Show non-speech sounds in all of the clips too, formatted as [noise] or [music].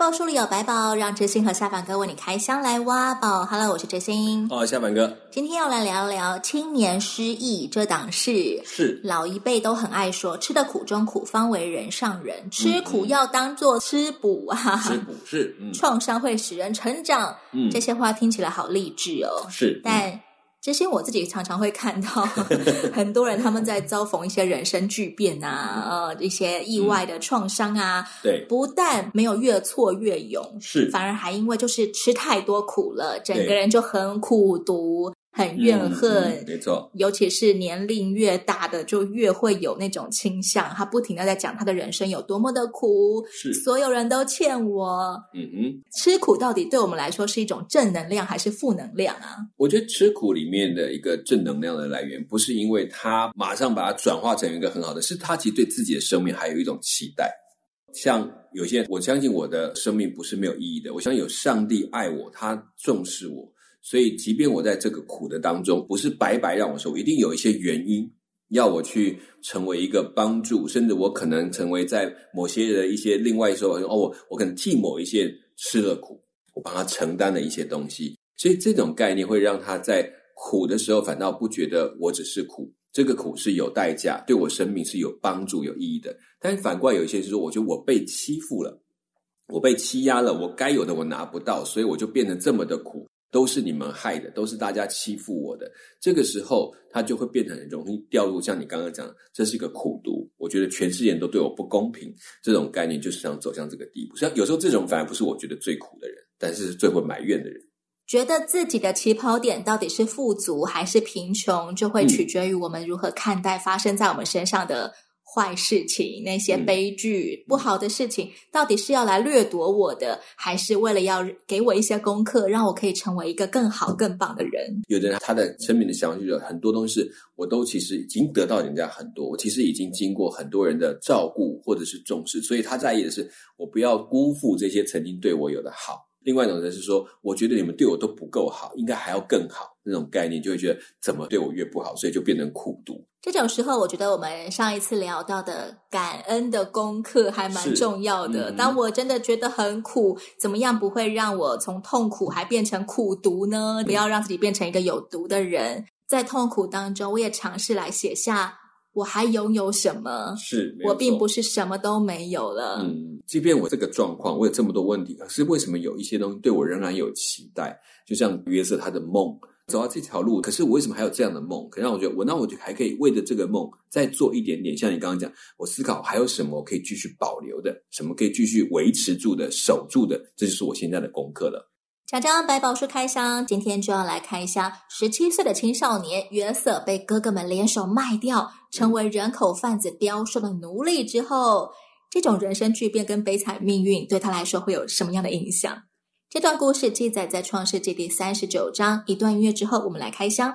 百宝书里有百宝，让知心和下凡哥为你开箱来挖宝。Hello，我是知心。哦，下凡哥，今天要来聊聊青年失意这档事。是老一辈都很爱说，吃的苦中苦，方为人上人。吃苦要当做吃补啊，吃补是，嗯，创伤会使人成长。嗯，这些话听起来好励志哦。是，但。嗯这些我自己常常会看到，[laughs] 很多人他们在遭逢一些人生巨变啊，呃，一些意外的创伤啊，对，不但没有越挫越勇，是，反而还因为就是吃太多苦了，整个人就很苦毒。很怨恨，嗯嗯、没错。尤其是年龄越大的，就越会有那种倾向。他不停的在讲他的人生有多么的苦，是所有人都欠我。嗯哼，吃苦到底对我们来说是一种正能量还是负能量啊？我觉得吃苦里面的一个正能量的来源，不是因为他马上把它转化成一个很好的，是他其实对自己的生命还有一种期待。像有些，我相信我的生命不是没有意义的，我相信有上帝爱我，他重视我。所以，即便我在这个苦的当中，不是白白让我受，一定有一些原因要我去成为一个帮助，甚至我可能成为在某些的一些另外说哦，我我可能替某一些吃了苦，我帮他承担了一些东西。所以这种概念会让他在苦的时候反倒不觉得我只是苦，这个苦是有代价，对我生命是有帮助、有意义的。但反过来有一些是说，我觉得我被欺负了，我被欺压了，我该有的我拿不到，所以我就变得这么的苦。都是你们害的，都是大家欺负我的。这个时候，他就会变成很容易掉入像你刚刚讲，这是一个苦毒。我觉得全世界人都对我不公平，这种概念就是想走向这个地步。像有时候这种反而不是我觉得最苦的人，但是是最会埋怨的人。觉得自己的起跑点到底是富足还是贫穷，就会取决于我们如何看待发生在我们身上的。坏事情，那些悲剧、嗯、不好的事情，到底是要来掠夺我的，还是为了要给我一些功课，让我可以成为一个更好、更棒的人？有的人他的生命的想法就是很多东西，我都其实已经得到人家很多，我其实已经经过很多人的照顾或者是重视，所以他在意的是我不要辜负这些曾经对我有的好。另外一种人是说，我觉得你们对我都不够好，应该还要更好。那种概念就会觉得怎么对我越不好，所以就变成苦读。这种时候，我觉得我们上一次聊到的感恩的功课还蛮重要的。嗯、当我真的觉得很苦，怎么样不会让我从痛苦还变成苦读呢？嗯、不要让自己变成一个有毒的人。在痛苦当中，我也尝试来写下我还拥有什么。是，我并不是什么都没有了。嗯。即便我这个状况，我有这么多问题，可是为什么有一些东西对我仍然有期待？就像约瑟他的梦，走到这条路，可是我为什么还有这样的梦？可让我觉得，我那我就还可以为着这个梦再做一点点。像你刚刚讲，我思考还有什么可以继续保留的，什么可以继续维持住的、守住的，这就是我现在的功课了。讲讲百宝书开箱，今天就要来开箱十七岁的青少年约瑟被哥哥们联手卖掉，成为人口贩子雕塑的奴隶之后。这种人生巨变跟悲惨命运对他来说会有什么样的影响？这段故事记载在创世纪第三十九章。一段音乐之后，我们来开箱。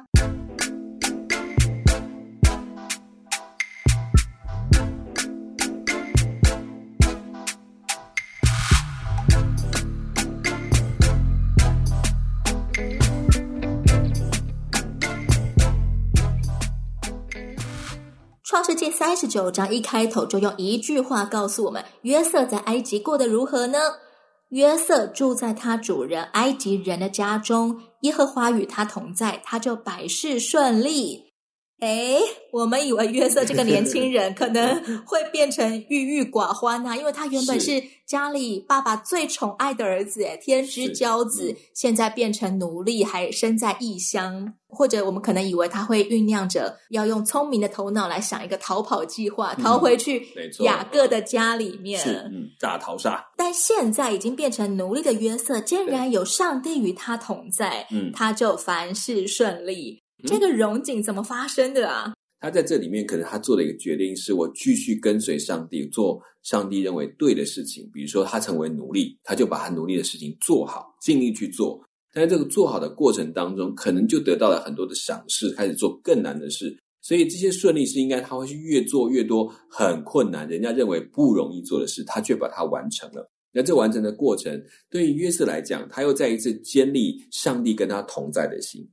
第三十九章一开头就用一句话告诉我们：约瑟在埃及过得如何呢？约瑟住在他主人埃及人的家中，耶和华与他同在，他就百事顺利。诶，我们以为约瑟这个年轻人可能会变成郁郁寡欢啊，因为他原本是家里爸爸最宠爱的儿子，诶，天之骄子，现在变成奴隶，还身在异乡。或者我们可能以为他会酝酿着要用聪明的头脑来想一个逃跑计划，逃回去雅各的家里面，是，嗯，大逃杀。但现在已经变成奴隶的约瑟，竟然有上帝与他同在，嗯，他就凡事顺利。这个荣景怎么发生的啊？他在这里面可能他做了一个决定，是我继续跟随上帝，做上帝认为对的事情。比如说，他成为奴隶，他就把他奴隶的事情做好，尽力去做。但在这个做好的过程当中，可能就得到了很多的赏识，开始做更难的事。所以这些顺利是应该他会去越做越多很困难，人家认为不容易做的事，他却把它完成了。那这完成的过程，对于约瑟来讲，他又再一次建立上帝跟他同在的心。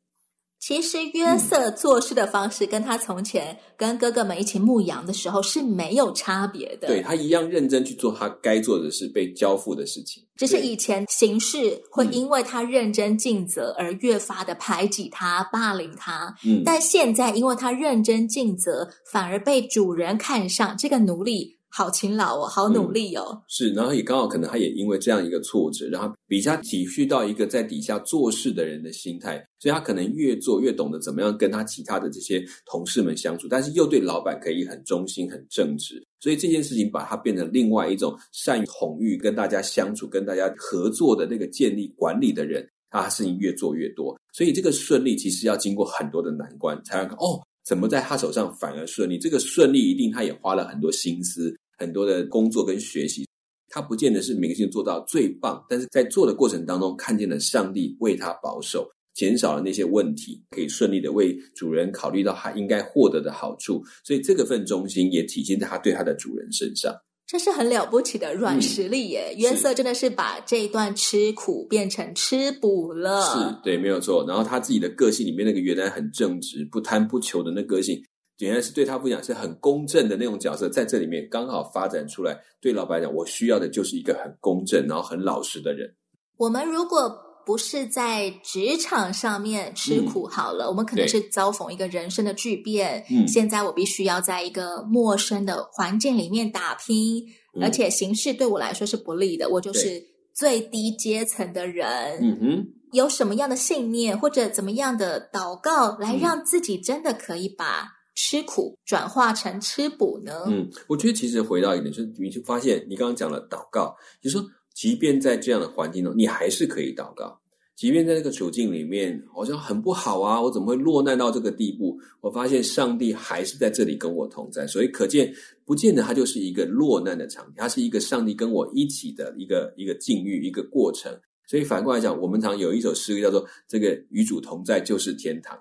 其实约瑟做事的方式跟他从前跟哥哥们一起牧羊的时候是没有差别的。对，他一样认真去做他该做的事，被交付的事情。只是以前行事会因为他认真尽责而越发的排挤他、霸凌他。嗯，但现在因为他认真尽责，反而被主人看上，这个奴隶。好勤劳哦，好努力哦。嗯、是，然后也刚好可能他也因为这样一个挫折，然后比较体恤到一个在底下做事的人的心态，所以他可能越做越懂得怎么样跟他其他的这些同事们相处，但是又对老板可以很忠心、很正直。所以这件事情把他变成另外一种善于统御、跟大家相处、跟大家合作的那个建立管理的人，他事情越做越多。所以这个顺利其实要经过很多的难关，才能哦，怎么在他手上反而顺利？这个顺利一定他也花了很多心思。很多的工作跟学习，他不见得是明星做到最棒，但是在做的过程当中，看见了上帝为他保守，减少了那些问题，可以顺利的为主人考虑到他应该获得的好处，所以这个份忠心也体现在他对他的主人身上。这是很了不起的软实力耶！嗯、约瑟真的是把这一段吃苦变成吃补了。是，对，没有错。然后他自己的个性里面那个原来很正直、不贪不求的那个性。原来是对他不讲是很公正的那种角色，在这里面刚好发展出来。对老板来讲，我需要的就是一个很公正，然后很老实的人。我们如果不是在职场上面吃苦好了，嗯、我们可能是遭逢一个人生的巨变。嗯，现在我必须要在一个陌生的环境里面打拼，嗯、而且形势对我来说是不利的。我就是最低阶层的人。嗯哼，有什么样的信念或者怎么样的祷告，来让自己真的可以把。吃苦转化成吃补呢？嗯，我觉得其实回到一点，就是你就发现你刚刚讲了祷告，就说，即便在这样的环境中，你还是可以祷告。即便在这个处境里面，好像很不好啊，我怎么会落难到这个地步？我发现上帝还是在这里跟我同在，所以可见，不见得它就是一个落难的场景，它是一个上帝跟我一起的一个一个境遇，一个过程。所以反过来讲，我们常有一首诗歌叫做“这个与主同在就是天堂”。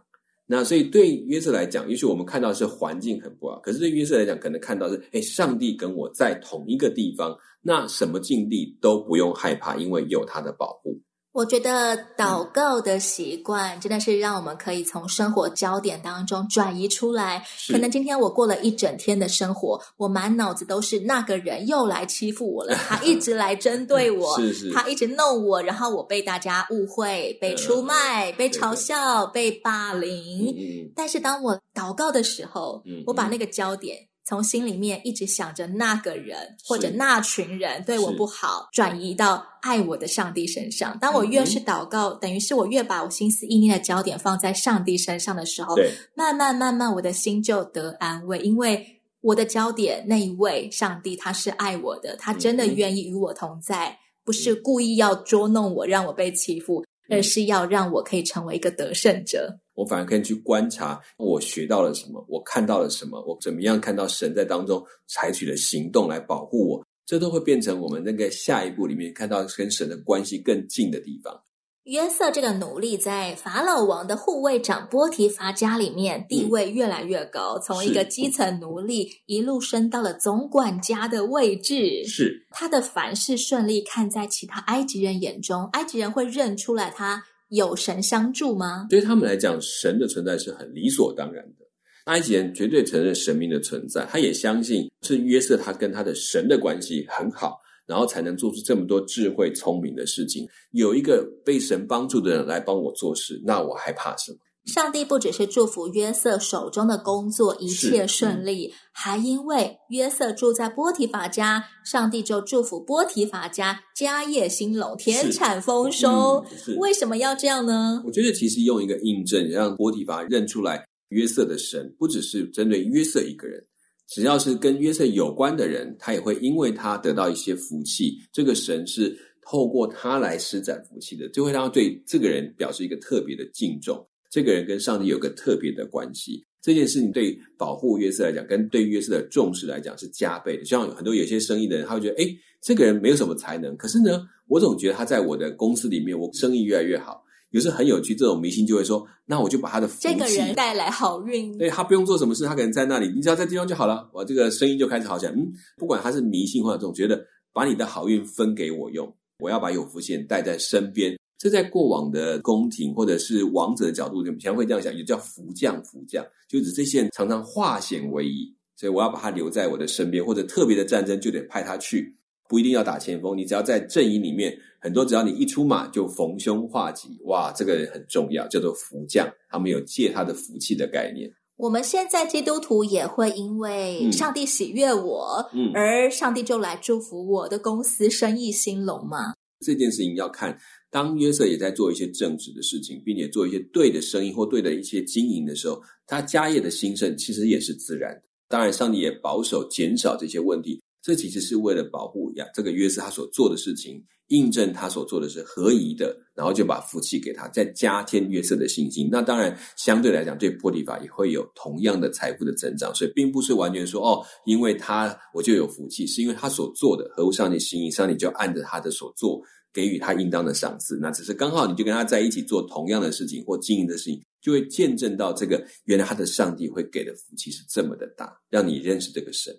那所以对约瑟来讲，也许我们看到是环境很不好，可是对约瑟来讲，可能看到是，哎，上帝跟我在同一个地方，那什么境地都不用害怕，因为有他的保护。我觉得祷告的习惯真的是让我们可以从生活焦点当中转移出来。可能今天我过了一整天的生活，我满脑子都是那个人又来欺负我了，他一直来针对 [laughs] 我，是是他一直弄我，然后我被大家误会、被出卖、嗯、被嘲笑、被霸凌。但是当我祷告的时候，我把那个焦点。从心里面一直想着那个人或者那群人对我不好，转移到爱我的上帝身上。当我越是祷告，嗯、等于是我越把我心思意念的焦点放在上帝身上的时候，慢慢慢慢我的心就得安慰，因为我的焦点那一位上帝他是爱我的，他真的愿意与我同在，嗯、不是故意要捉弄我让我被欺负，嗯、而是要让我可以成为一个得胜者。我反而可以去观察，我学到了什么，我看到了什么，我怎么样看到神在当中采取了行动来保护我，这都会变成我们那个下一步里面看到跟神的关系更近的地方。约瑟这个奴隶在法老王的护卫长波提乏家里面地位越来越高，嗯、从一个基层奴隶一路升到了总管家的位置。是他的凡事顺利，看在其他埃及人眼中，埃及人会认出来他。有神相助吗？对他们来讲，神的存在是很理所当然的。埃及人绝对承认神明的存在，他也相信是约瑟他跟他的神的关系很好，然后才能做出这么多智慧聪明的事情。有一个被神帮助的人来帮我做事，那我还怕什么？上帝不只是祝福约瑟手中的工作一切顺利，嗯、还因为约瑟住在波提法家，上帝就祝福波提法家家业兴隆，田产丰收。嗯、为什么要这样呢？我觉得其实用一个印证，让波提法认出来约瑟的神，不只是针对约瑟一个人，只要是跟约瑟有关的人，他也会因为他得到一些福气。这个神是透过他来施展福气的，就会让他对这个人表示一个特别的敬重。这个人跟上帝有个特别的关系，这件事情对保护约瑟来讲，跟对约瑟的重视来讲是加倍的。像很多有些生意的人，他会觉得，诶，这个人没有什么才能，可是呢，我总觉得他在我的公司里面，我生意越来越好，有时候很有趣，这种迷信就会说，那我就把他的福气这个人带来好运，对，他不用做什么事，他可能在那里，你只要在地方就好了，我这个生意就开始好起来。嗯，不管他是迷信或者总觉得把你的好运分给我用，我要把有福气人带在身边。这在过往的宫廷或者是王者的角度，你们常会这样想，也叫福将福将，就指这些人常常化险为夷，所以我要把他留在我的身边，或者特别的战争就得派他去。不一定要打前锋，你只要在阵营里面，很多只要你一出马就逢凶化吉，哇，这个人很重要，叫做福将，他们有借他的福气的概念。我们现在基督徒也会因为上帝喜悦我，嗯，而上帝就来祝福我的公司生意兴隆嘛？这件事情要看，当约瑟也在做一些正直的事情，并且做一些对的生意或对的一些经营的时候，他家业的兴盛其实也是自然的。当然，上帝也保守减少这些问题。这其实是为了保护呀，这个约瑟他所做的事情，印证他所做的是合宜的，然后就把福气给他，再加添约瑟的信心。那当然，相对来讲，对波提法也会有同样的财富的增长。所以，并不是完全说哦，因为他我就有福气，是因为他所做的合乎上帝心意，上帝就按着他的所做给予他应当的赏赐。那只是刚好你就跟他在一起做同样的事情或经营的事情，就会见证到这个原来他的上帝会给的福气是这么的大，让你认识这个神。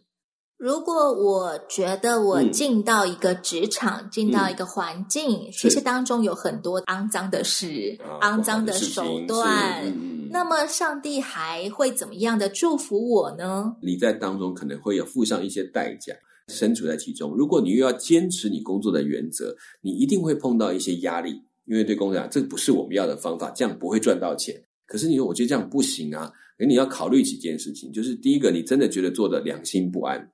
如果我觉得我进到一个职场，嗯、进到一个环境，嗯、其实当中有很多肮脏的事、啊、肮脏的手段，嗯、那么上帝还会怎么样的祝福我呢？你在当中可能会有付上一些代价，身处在其中。如果你又要坚持你工作的原则，你一定会碰到一些压力，因为对公司讲，这不是我们要的方法，这样不会赚到钱。可是你说，我觉得这样不行啊，那你要考虑几件事情，就是第一个，你真的觉得做的良心不安。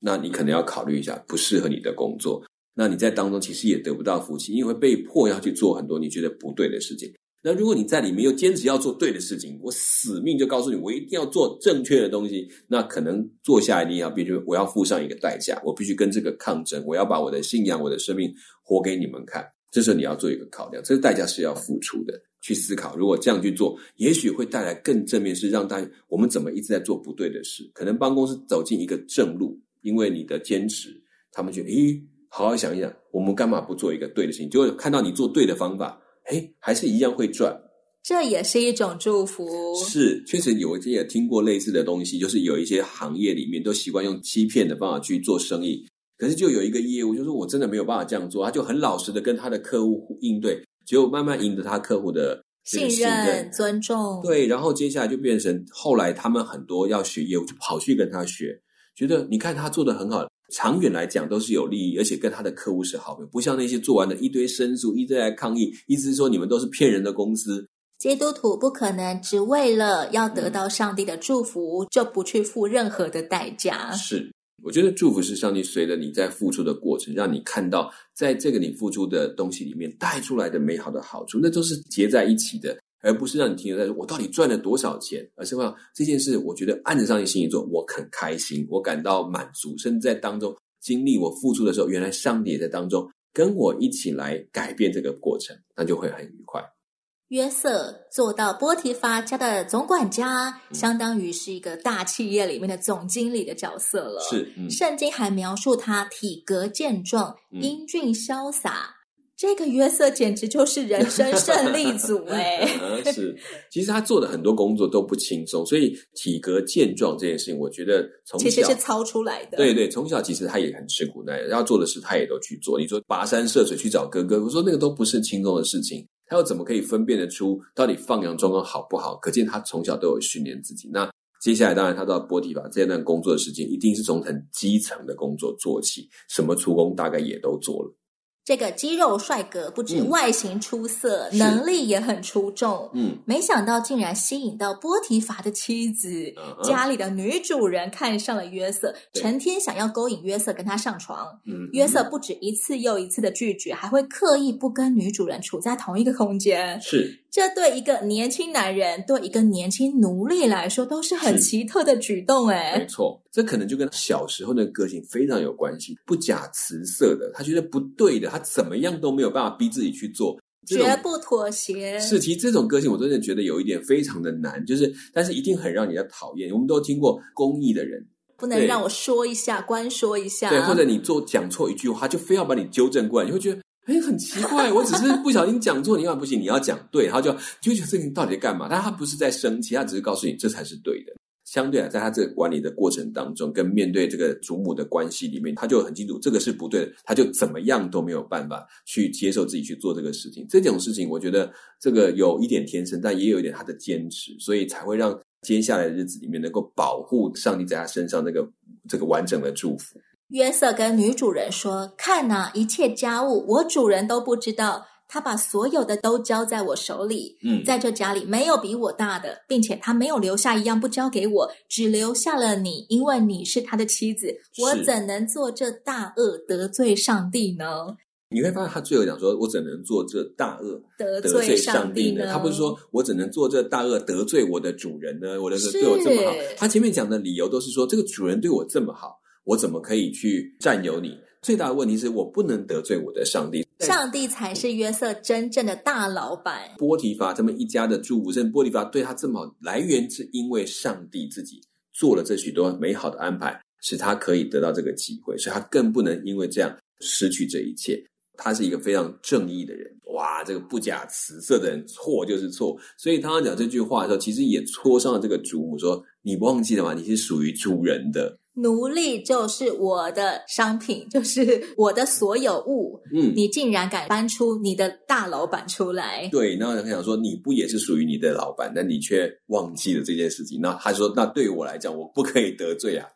那你可能要考虑一下，不适合你的工作。那你在当中其实也得不到福气，因为被迫要去做很多你觉得不对的事情。那如果你在里面又坚持要做对的事情，我死命就告诉你，我一定要做正确的东西。那可能做下来，你也要必须我要付上一个代价，我必须跟这个抗争，我要把我的信仰、我的生命活给你们看。这时候你要做一个考量，这个代价是要付出的。去思考，如果这样去做，也许会带来更正面，是让大家我们怎么一直在做不对的事，可能帮公司走进一个正路。因为你的坚持，他们觉得，咦，好好想一想，我们干嘛不做一个对的事情？就会看到你做对的方法，诶，还是一样会赚。这也是一种祝福。是，确实有也听过类似的东西，就是有一些行业里面都习惯用欺骗的方法去做生意。可是就有一个业务，就是我真的没有办法这样做，他就很老实的跟他的客户应对，结果慢慢赢得他客户的信任、信任、尊重。对，然后接下来就变成后来他们很多要学业务，就跑去跟他学。觉得你看他做的很好，长远来讲都是有利益，而且跟他的客户是好友，不像那些做完的一堆申诉，一堆来抗议，意思是说你们都是骗人的公司。基督徒不可能只为了要得到上帝的祝福，就不去付任何的代价。是，我觉得祝福是上帝随着你在付出的过程，让你看到在这个你付出的东西里面带出来的美好的好处，那都是结在一起的。而不是让你停留在说我到底赚了多少钱，而是说这件事，我觉得按着上帝心意做，我很开心，我感到满足，甚至在当中经历我付出的时候，原来上帝也在当中跟我一起来改变这个过程，那就会很愉快。约瑟做到波提乏家的总管家，嗯、相当于是一个大企业里面的总经理的角色了。是，嗯、圣经还描述他体格健壮、英俊潇洒。嗯这个约瑟简直就是人生 [laughs] 胜利组哎！[laughs] 是，其实他做的很多工作都不轻松，所以体格健壮这件事情，我觉得从小其实是操出来的。对对，从小其实他也很吃苦耐劳，要做的事他也都去做。你说跋山涉水去找哥哥，我说那个都不是轻松的事情。他又怎么可以分辨得出到底放羊状况好不好？可见他从小都有训练自己。那接下来当然他到波提法这段工作的时间，一定是从很基层的工作做起，什么粗工大概也都做了。这个肌肉帅哥不止外形出色，嗯、能力也很出众。嗯，没想到竟然吸引到波提乏的妻子，嗯、家里的女主人看上了约瑟，成天想要勾引约瑟跟他上床。嗯，约瑟不止一次又一次的拒绝，还会刻意不跟女主人处在同一个空间。是。这对一个年轻男人，对一个年轻奴隶来说，都是很奇特的举动。哎，没错，这可能就跟小时候那个个性非常有关系。不假辞色的，他觉得不对的，他怎么样都没有办法逼自己去做，绝不妥协。是，其实这种个性，我真的觉得有一点非常的难，就是，但是一定很让人家讨厌。我们都听过公益的人，不能让我说一下，对官说一下，对，或者你做讲错一句话，他就非要把你纠正过来，你会觉得。哎，很奇怪，我只是不小心讲错，你万不行，你要讲对，然后就就觉得这个到底在干嘛？但他不是在生气，他只是告诉你这才是对的。相对啊，在他这个管理的过程当中，跟面对这个祖母的关系里面，他就很清楚这个是不对的，他就怎么样都没有办法去接受自己去做这个事情。这种事情，我觉得这个有一点天生，但也有一点他的坚持，所以才会让接下来的日子里面能够保护上帝在他身上那个这个完整的祝福。约瑟跟女主人说：“看呐，一切家务我主人都不知道。”他把所有的都交在我手里，嗯，在这家里没有比我大的，并且他没有留下一样不交给我，只留下了你，因为你是他的妻子。我怎能做这大恶得罪上帝呢？你会发现他最后讲说：“我怎能做这大恶得罪上帝呢？”他不是说我怎能做这大恶得罪我的主人呢？我的对我这么好，他前面讲的理由都是说这个主人对我这么好，我怎么可以去占有你？最大的问题是我不能得罪我的上帝，上帝才是约瑟真正的大老板。波提乏他们一家的祝福，甚至波提乏对他这么好，来源是因为上帝自己做了这许多美好的安排，使他可以得到这个机会，所以他更不能因为这样失去这一切。他是一个非常正义的人，哇，这个不假辞色的人，错就是错。所以他讲这句话的时候，其实也戳伤了这个主母，说：“你不忘记了吗？你是属于主人的。”奴隶就是我的商品，就是我的所有物。嗯，你竟然敢搬出你的大老板出来？对，那很想说，你不也是属于你的老板？但你却忘记了这件事情。那他说，那对我来讲，我不可以得罪啊。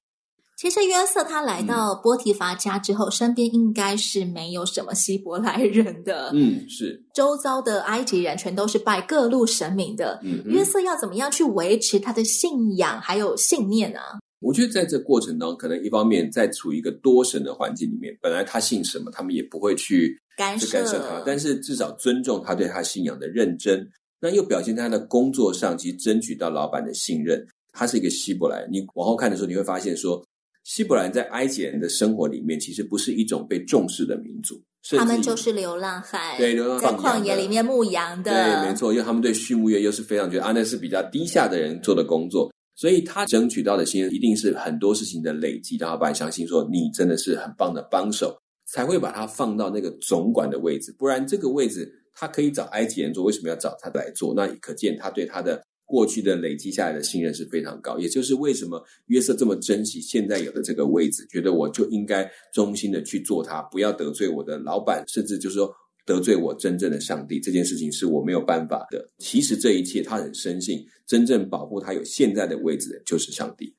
其实约瑟他来到波提乏家之后，嗯、身边应该是没有什么希伯来人的。嗯，是周遭的埃及人全都是拜各路神明的。嗯，约瑟要怎么样去维持他的信仰还有信念呢？我觉得在这过程当中，可能一方面在处于一个多神的环境里面，本来他信什么，他们也不会去干涉，干涉他，但是至少尊重他对他信仰的认真。那又表现在他的工作上，其实争取到老板的信任。他是一个希伯来，你往后看的时候，你会发现说，希伯来在埃及人的生活里面，其实不是一种被重视的民族，他们就是流浪汉，对，流浪汉在旷野里面牧羊的，对，没错，因为他们对畜牧业又是非常觉得啊，那是比较低下的人做的工作。所以他争取到的薪，一定是很多事情的累积，让老板相信说你真的是很棒的帮手，才会把他放到那个总管的位置。不然这个位置他可以找埃及人做，为什么要找他来做？那可见他对他的过去的累积下来的信任是非常高。也就是为什么约瑟这么珍惜现在有的这个位置，觉得我就应该忠心的去做他，不要得罪我的老板，甚至就是说。得罪我真正的上帝，这件事情是我没有办法的。其实这一切，他很深信，真正保护他有现在的位置的就是上帝。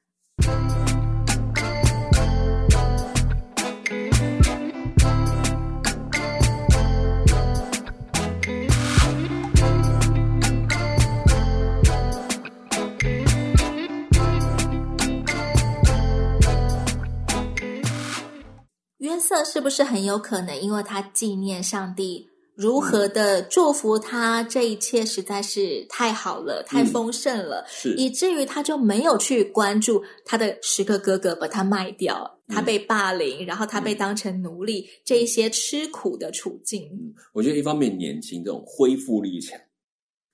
这是不是很有可能，因为他纪念上帝如何的祝福他，这一切实在是太好了，太丰盛了，是。以至于他就没有去关注他的十个哥哥把他卖掉，他被霸凌，然后他被当成奴隶，这一些吃苦的处境。嗯，我觉得一方面年轻，这种恢复力强。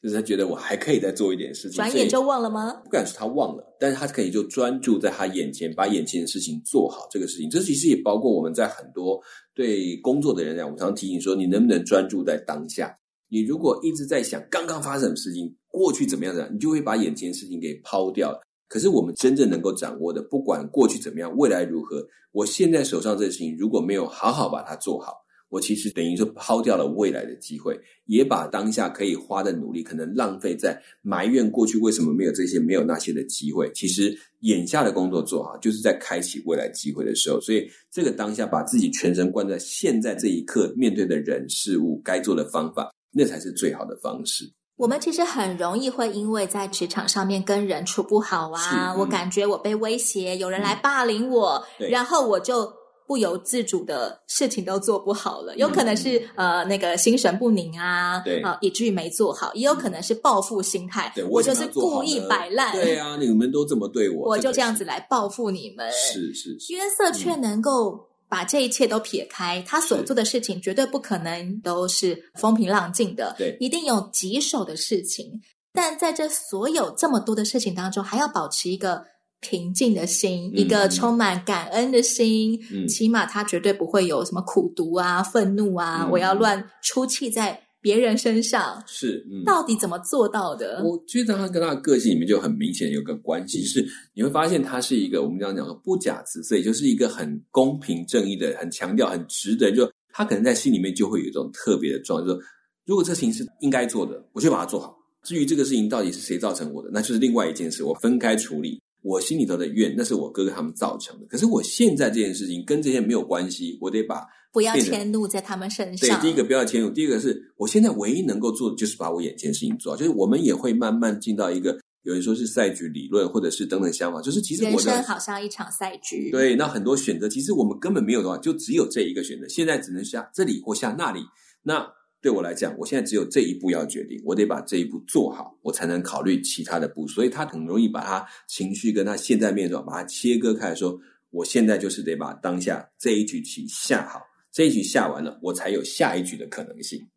就是他觉得我还可以再做一点事情，转眼就忘了吗？不敢说他忘了，但是他可以就专注在他眼前，把眼前的事情做好。这个事情，这其实也包括我们在很多对工作的人来讲，我们常常提醒说，你能不能专注在当下？你如果一直在想刚刚发生什么事情，过去怎么样怎样，你就会把眼前的事情给抛掉了。可是我们真正能够掌握的，不管过去怎么样，未来如何，我现在手上这个事情，如果没有好好把它做好。我其实等于说抛掉了未来的机会，也把当下可以花的努力可能浪费在埋怨过去为什么没有这些、没有那些的机会。其实眼下的工作做好，就是在开启未来机会的时候。所以这个当下把自己全神贯在现在这一刻面对的人事物该做的方法，那才是最好的方式。我们其实很容易会因为在职场上面跟人处不好啊，嗯、我感觉我被威胁，有人来霸凌我，嗯、然后我就。不由自主的事情都做不好了，有可能是、嗯、呃那个心神不宁啊，对。啊，以至于没做好，也有可能是报复心态，对我就是故意摆烂，对啊，你们都这么对我，我就这样子来报复你们。是是是，约瑟却能够把这一切都撇开，嗯、他所做的事情绝对不可能都是风平浪静的，对，一定有棘手的事情。但在这所有这么多的事情当中，还要保持一个平静的心，嗯、一个充满感恩的心，嗯、起码他绝对不会有什么苦毒啊、愤怒啊，嗯、我要乱出气在别人身上。是，嗯、到底怎么做到的？我觉得他跟他的个性里面就很明显有个关系，是你会发现他是一个我们这样讲的不假辞色，也就是一个很公平正义的，很强调很值得，就他可能在心里面就会有一种特别的状态，就是说如果这事情是应该做的，我就把它做好。至于这个事情到底是谁造成我的，那就是另外一件事，我分开处理。我心里头的怨，那是我哥哥他们造成的。可是我现在这件事情跟这些没有关系，我得把不要迁怒在他们身上。对，第一个不要迁怒，第二个是我现在唯一能够做的就是把我眼前事情做好。就是我们也会慢慢进到一个，有人说是赛局理论，或者是等等想法，就是其实人生好像一场赛局。对，那很多选择，其实我们根本没有的话，就只有这一个选择。现在只能下这里或下那里。那对我来讲，我现在只有这一步要决定，我得把这一步做好，我才能考虑其他的步。所以他很容易把他情绪跟他现在面状，把它切割开来说，说我现在就是得把当下这一局棋下好，这一局下完了，我才有下一局的可能性。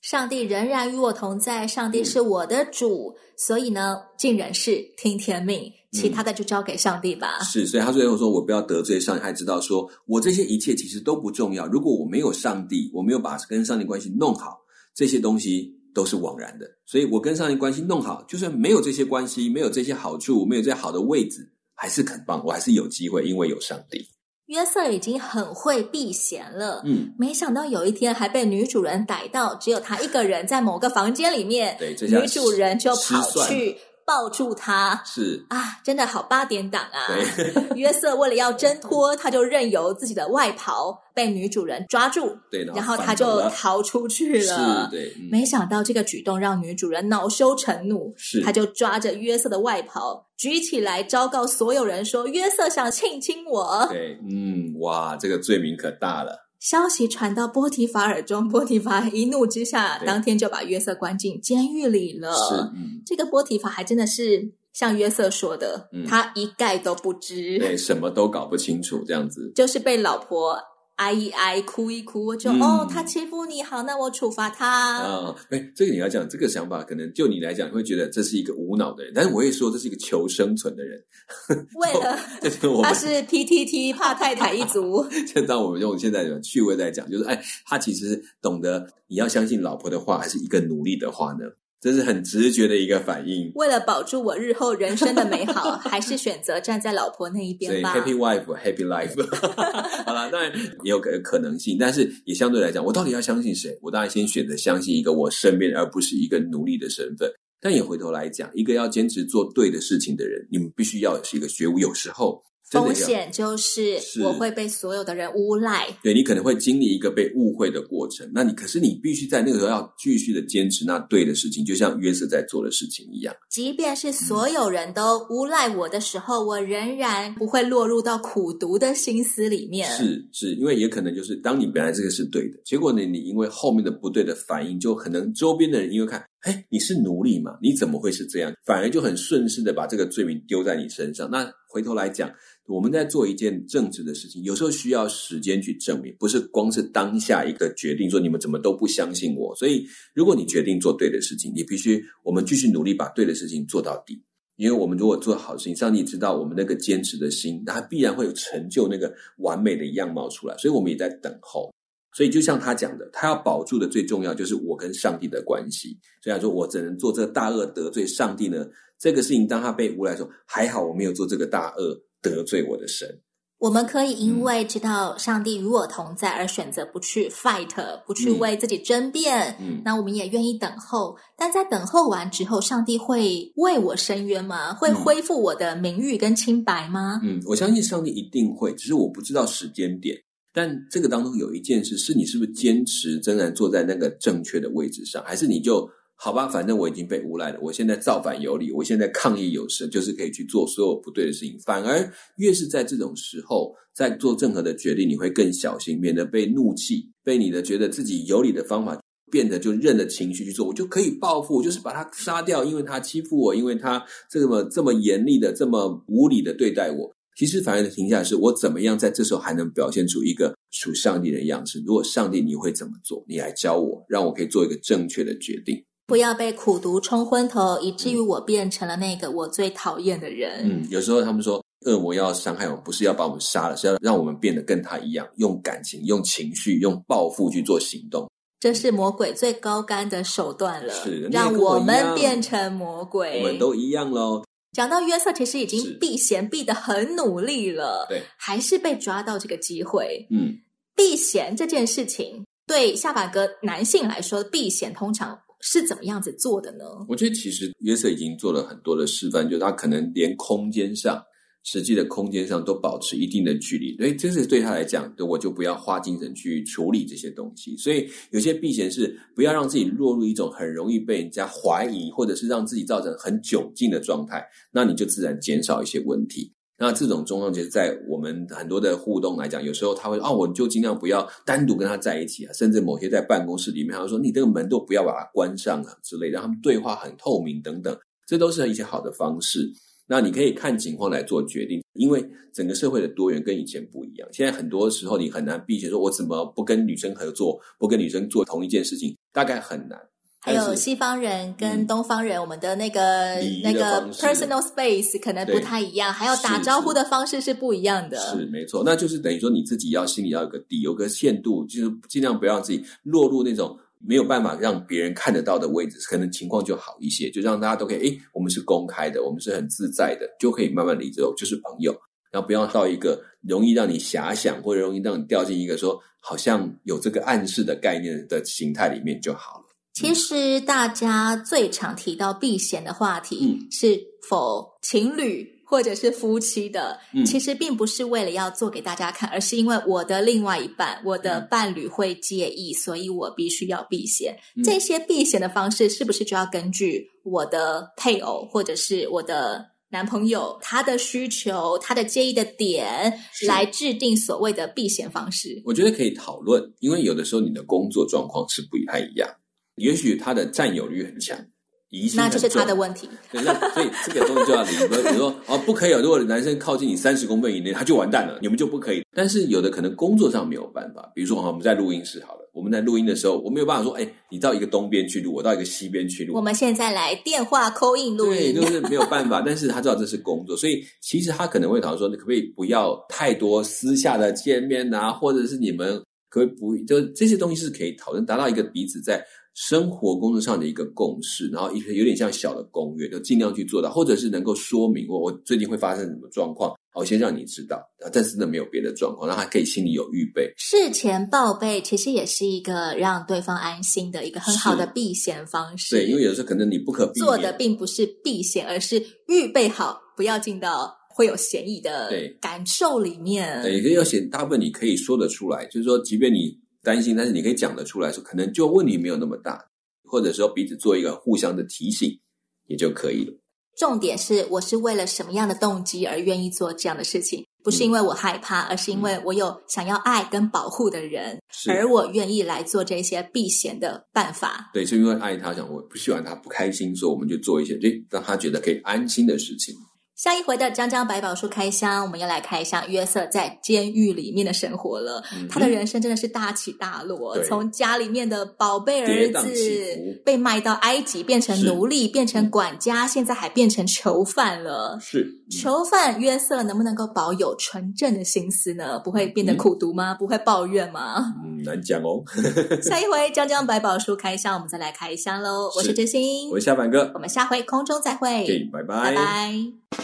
上帝仍然与我同在，上帝是我的主，嗯、所以呢，尽人事，听天命，其他的就交给上帝吧。嗯、是，所以他最后说，我不要得罪上帝，还知道说我这些一切其实都不重要。如果我没有上帝，我没有把跟上帝关系弄好，这些东西都是枉然的。所以我跟上帝关系弄好，就算没有这些关系，没有这些好处，没有这些好的位置，还是很棒，我还是有机会，因为有上帝。约瑟已经很会避嫌了，嗯，没想到有一天还被女主人逮到，只有他一个人在某个房间里面，对，女主人就跑去。抱住他是啊，真的好八点档啊！对 [laughs] 约瑟为了要挣脱，他就任由自己的外袍被女主人抓住，对，然后他就逃出去了。是，对，嗯、没想到这个举动让女主人恼羞成怒，是，他就抓着约瑟的外袍举起来，昭告所有人说约瑟想亲亲我。对，嗯，哇，这个罪名可大了。消息传到波提法耳中，波提法一怒之下，当天就把约瑟关进监狱里了。是，嗯，这个波提法还真的是像约瑟说的，嗯、他一概都不知，对，什么都搞不清楚，这样子，就是被老婆。挨一挨，哭一哭，就、嗯、哦，他欺负你，好，那我处罚他。啊，哎，这个你要讲这个想法，可能就你来讲，你会觉得这是一个无脑的人，但是我也说这是一个求生存的人。[laughs] 为了，[laughs] 他是 PTT 怕太太一族。[laughs] 就当我们用现在的趣味在讲，就是哎，他其实懂得你要相信老婆的话，还是一个努力的话呢？这是很直觉的一个反应。为了保住我日后人生的美好，[laughs] 还是选择站在老婆那一边吧。Happy wife, happy life。[laughs] 好了，当然也有可可能性，但是也相对来讲，我到底要相信谁？我当然先选择相信一个我身边，而不是一个奴隶的身份。但也回头来讲，一个要坚持做对的事情的人，你们必须要是一个觉悟。有时候。风险就是我会被所有的人诬赖，对，你可能会经历一个被误会的过程。那你可是你必须在那个时候要继续的坚持那对的事情，就像约瑟在做的事情一样。即便是所有人都诬赖我的时候，嗯、我仍然不会落入到苦读的心思里面。是是，因为也可能就是当你本来这个是对的，结果呢，你因为后面的不对的反应，就可能周边的人因为看，哎，你是奴隶嘛，你怎么会是这样？反而就很顺势的把这个罪名丢在你身上。那回头来讲。我们在做一件正直的事情，有时候需要时间去证明，不是光是当下一个决定说你们怎么都不相信我。所以，如果你决定做对的事情，你必须我们继续努力把对的事情做到底。因为我们如果做好事情，上帝知道我们那个坚持的心，那必然会有成就那个完美的样貌出来。所以我们也在等候。所以就像他讲的，他要保住的最重要就是我跟上帝的关系。虽然说我只能做这大恶得罪上帝呢，这个事情当他被诬赖说，还好我没有做这个大恶。得罪我的神，我们可以因为知道上帝与我同在而选择不去 fight，不去为自己争辩。嗯，那我们也愿意等候。但在等候完之后，上帝会为我伸冤吗？会恢复我的名誉跟清白吗？嗯，我相信上帝一定会，只是我不知道时间点。但这个当中有一件事，是你是不是坚持仍然坐在那个正确的位置上，还是你就？好吧，反正我已经被诬赖了。我现在造反有理，我现在抗议有声，就是可以去做所有不对的事情。反而越是在这种时候，在做任何的决定，你会更小心，免得被怒气、被你的觉得自己有理的方法变得就任着情绪去做，我就可以报复，我就是把他杀掉，因为他欺负我，因为他这么这么严厉的、这么无理的对待我。其实反而停下来是，我怎么样在这时候还能表现出一个属上帝的样式？如果上帝，你会怎么做？你来教我，让我可以做一个正确的决定。不要被苦毒冲昏头，以至于我变成了那个我最讨厌的人。嗯，有时候他们说恶魔要伤害我们，不是要把我们杀了，是要让我们变得跟他一样，用感情、用情绪、用报复去做行动。这是魔鬼最高干的手段了，是让我们变成魔鬼。我们都一样喽。讲到约瑟，其实已经避嫌避得很努力了，对，还是被抓到这个机会。嗯，避嫌这件事情，对下巴哥男性来说，避嫌通常是怎么样子做的呢？我觉得其实约瑟已经做了很多的示范，就是他可能连空间上。实际的空间上都保持一定的距离，所以这是对他来讲，我就不要花精神去处理这些东西。所以有些避嫌是不要让自己落入一种很容易被人家怀疑，或者是让自己造成很窘境的状态，那你就自然减少一些问题。那这种状况其实，在我们很多的互动来讲，有时候他会啊，我就尽量不要单独跟他在一起啊，甚至某些在办公室里面，他说你这个门都不要把它关上啊之类，让他们对话很透明等等，这都是一些好的方式。那你可以看情况来做决定，因为整个社会的多元跟以前不一样。现在很多时候你很难避嫌，说我怎么不跟女生合作，不跟女生做同一件事情，大概很难。还有西方人跟东方人，嗯、我们的那个那个 personal space 可能不太一样，还有打招呼的方式是不一样的。是，是没错，那就是等于说你自己要心里要有个底，有个限度，就是尽量不要让自己落入那种。没有办法让别人看得到的位置，可能情况就好一些，就让大家都可以，诶，我们是公开的，我们是很自在的，就可以慢慢离之后就是朋友，然后不要到一个容易让你遐想或者容易让你掉进一个说好像有这个暗示的概念的形态里面就好了。其实大家最常提到避嫌的话题是否情侣。或者是夫妻的，其实并不是为了要做给大家看，嗯、而是因为我的另外一半，我的伴侣会介意，嗯、所以我必须要避嫌。嗯、这些避嫌的方式，是不是就要根据我的配偶或者是我的男朋友他的需求、他的介意的点来制定所谓的避嫌方式？我觉得可以讨论，因为有的时候你的工作状况是不太一样，也许他的占有欲很强。那就是他的问题。对，那所以这个东西就要理。比如说，[laughs] 哦，不可以。如果男生靠近你三十公分以内，他就完蛋了，你们就不可以。但是有的可能工作上没有办法，比如说，我们在录音室好了，我们在录音的时候，我没有办法说，哎，你到一个东边去录，我到一个西边去录。我们现在来电话 call in 录音，对，就是没有办法。[laughs] 但是他知道这是工作，所以其实他可能会讨论说，你可不可以不要太多私下的见面啊，或者是你们可不可以不，就这些东西是可以讨论，达到一个彼此在。生活工作上的一个共识，然后一个有点像小的公约，就尽量去做到，或者是能够说明我我最近会发生什么状况，我先让你知道，但是呢没有别的状况，让他可以心里有预备。事前报备其实也是一个让对方安心的一个很好的避险方式。对，因为有的时候可能你不可避免做的并不是避险，而是预备好不要进到会有嫌疑的感受里面。对，可以有嫌，大部分你可以说得出来，就是说，即便你。担心，但是你可以讲得出来说，可能就问题没有那么大，或者说彼此做一个互相的提醒，也就可以了。重点是，我是为了什么样的动机而愿意做这样的事情？不是因为我害怕，嗯、而是因为我有想要爱跟保护的人，而我愿意来做这些避嫌的办法。对，是因为爱他，想我不希望他不开心，所以我们就做一些，就让他觉得可以安心的事情。下一回的江江百宝书开箱，我们要来开箱约瑟在监狱里面的生活了。嗯、他的人生真的是大起大落，对从家里面的宝贝儿子被卖到埃及变成奴隶，是变成管家，现在还变成囚犯了。是囚犯约瑟能不能够保有纯正的心思呢？不会变得苦读吗？嗯、不会抱怨吗？嗯，难讲哦。[laughs] [laughs] 下一回江江百宝书开箱，我们再来开箱喽。我是真心，我是夏凡哥，我们下回空中再会。Okay, 拜拜，拜拜。